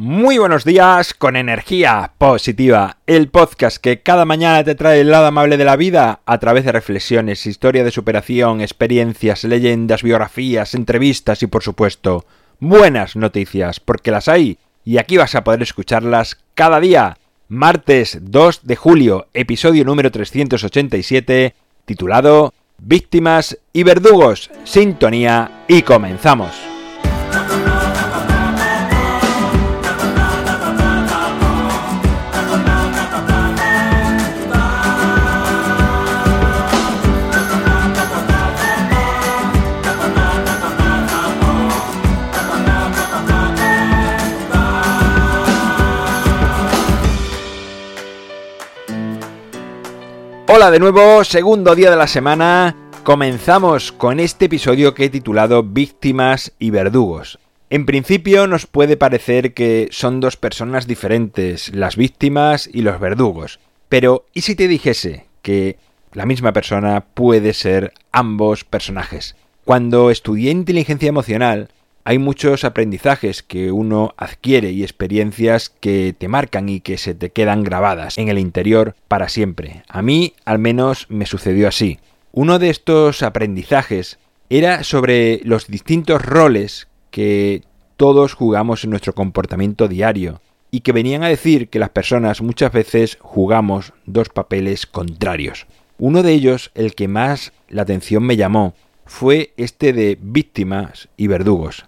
Muy buenos días con energía positiva, el podcast que cada mañana te trae el lado amable de la vida a través de reflexiones, historia de superación, experiencias, leyendas, biografías, entrevistas y por supuesto buenas noticias, porque las hay y aquí vas a poder escucharlas cada día. Martes 2 de julio, episodio número 387, titulado Víctimas y verdugos, sintonía y comenzamos. Hola de nuevo, segundo día de la semana. Comenzamos con este episodio que he titulado Víctimas y verdugos. En principio nos puede parecer que son dos personas diferentes, las víctimas y los verdugos. Pero, ¿y si te dijese que la misma persona puede ser ambos personajes? Cuando estudié inteligencia emocional, hay muchos aprendizajes que uno adquiere y experiencias que te marcan y que se te quedan grabadas en el interior para siempre. A mí al menos me sucedió así. Uno de estos aprendizajes era sobre los distintos roles que todos jugamos en nuestro comportamiento diario y que venían a decir que las personas muchas veces jugamos dos papeles contrarios. Uno de ellos, el que más la atención me llamó, fue este de víctimas y verdugos.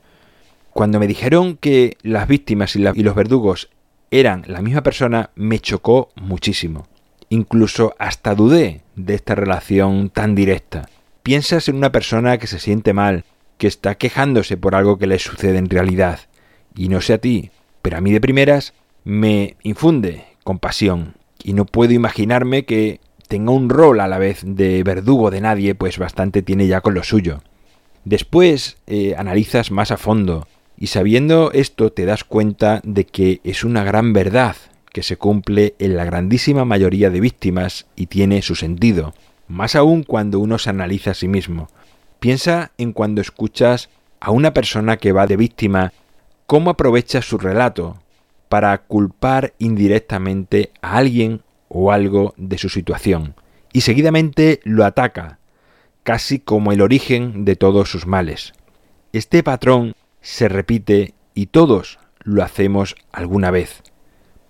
Cuando me dijeron que las víctimas y, los verdugos eran la misma persona, me chocó muchísimo. Incluso hasta dudé de esta relación tan directa. Piensas en una persona que se siente mal, que está quejándose por algo que le sucede en realidad. Y no sé a ti, pero a mí de primeras me infunde compasión. Y no puedo imaginarme que tenga un rol a la vez de verdugo de nadie, pues bastante tiene ya con lo suyo. Después eh, analizas más a fondo y sabiendo esto te das cuenta de que es una gran verdad que se cumple en la grandísima mayoría de víctimas y tiene su sentido, más aún cuando uno se analiza a sí mismo. Piensa en cuando escuchas a una persona que va de víctima, cómo aprovecha su relato para culpar indirectamente a alguien o algo de su situación, y seguidamente lo ataca, casi como el origen de todos sus males. Este patrón se repite y todos lo hacemos alguna vez.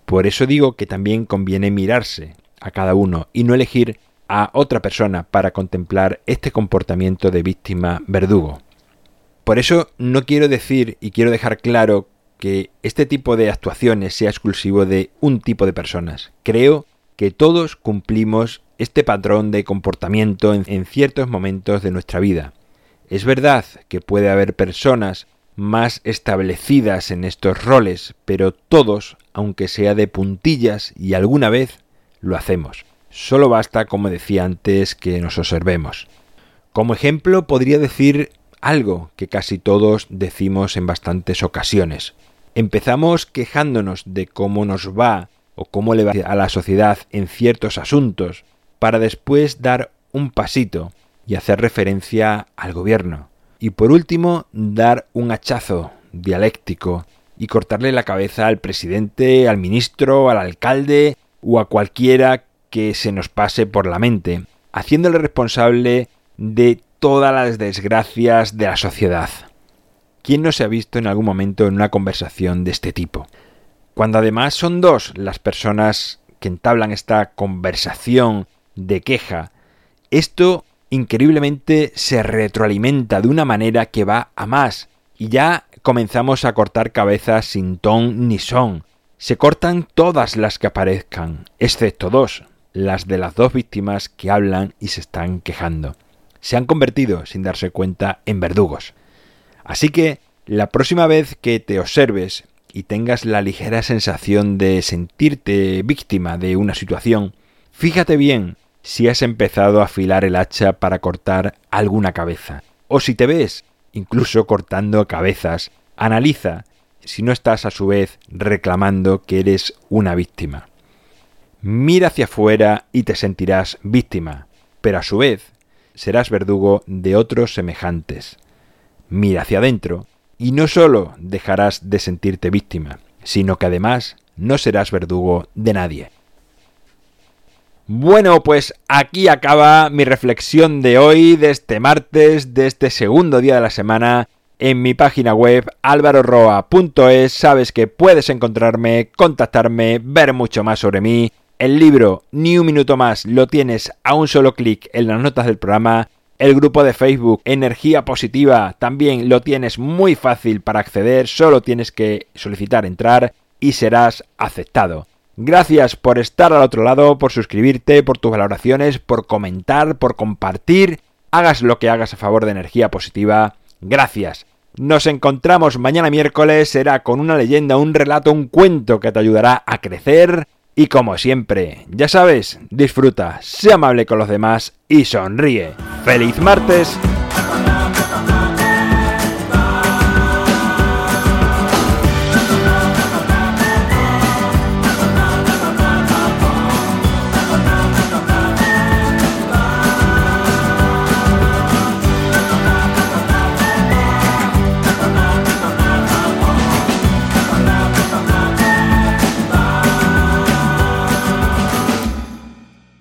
Por eso digo que también conviene mirarse a cada uno y no elegir a otra persona para contemplar este comportamiento de víctima verdugo. Por eso no quiero decir y quiero dejar claro que este tipo de actuaciones sea exclusivo de un tipo de personas. Creo que todos cumplimos este patrón de comportamiento en, ciertos momentos de nuestra vida. Es verdad que puede haber personas más establecidas en estos roles, pero todos, aunque sea de puntillas y alguna vez, lo hacemos. Solo basta, como decía antes, que nos observemos. Como ejemplo podría decir algo que casi todos decimos en bastantes ocasiones. Empezamos quejándonos de cómo nos va o cómo le va a la sociedad en ciertos asuntos, para después dar un pasito y hacer referencia al gobierno, y por último, dar un hachazo dialéctico y cortarle la cabeza al presidente, al ministro, al alcalde o a cualquiera que se nos pase por la mente, haciéndole responsable de todas las desgracias de la sociedad. ¿Quién no se ha visto en algún momento en una conversación de este tipo? Cuando además son dos las personas que entablan esta conversación de queja, esto increíblemente se retroalimenta de una manera que va a más y ya comenzamos a cortar cabezas sin ton ni son. Se cortan todas las que aparezcan, excepto dos, las de las dos víctimas que hablan y se están quejando. Se han convertido, sin darse cuenta, en verdugos. Así que, la próxima vez que te observes y tengas la ligera sensación de sentirte víctima de una situación, fíjate bien si has empezado a afilar el hacha para cortar alguna cabeza. O si te ves incluso cortando cabezas, analiza si no estás a su vez reclamando que eres una víctima. Mira hacia afuera y te sentirás víctima, pero a su vez serás verdugo de otros semejantes. Mira hacia adentro y no solo dejarás de sentirte víctima, sino que además no serás verdugo de nadie. Bueno, pues aquí acaba mi reflexión de hoy, de este martes, de este segundo día de la semana. En mi página web alvaroroa.es sabes que puedes encontrarme, contactarme, ver mucho más sobre mí. El libro Ni un minuto más lo tienes a un solo clic en las notas del programa. El grupo de Facebook Energía Positiva también lo tienes muy fácil para acceder, solo tienes que solicitar entrar y serás aceptado. Gracias por estar al otro lado, por suscribirte, por tus valoraciones, por comentar, por compartir. Hagas lo que hagas a favor de energía positiva. Gracias. Nos encontramos mañana miércoles, será con una leyenda, un relato, un cuento que te ayudará a crecer. Y como siempre, ya sabes, disfruta, sé amable con los demás y sonríe. ¡Feliz martes!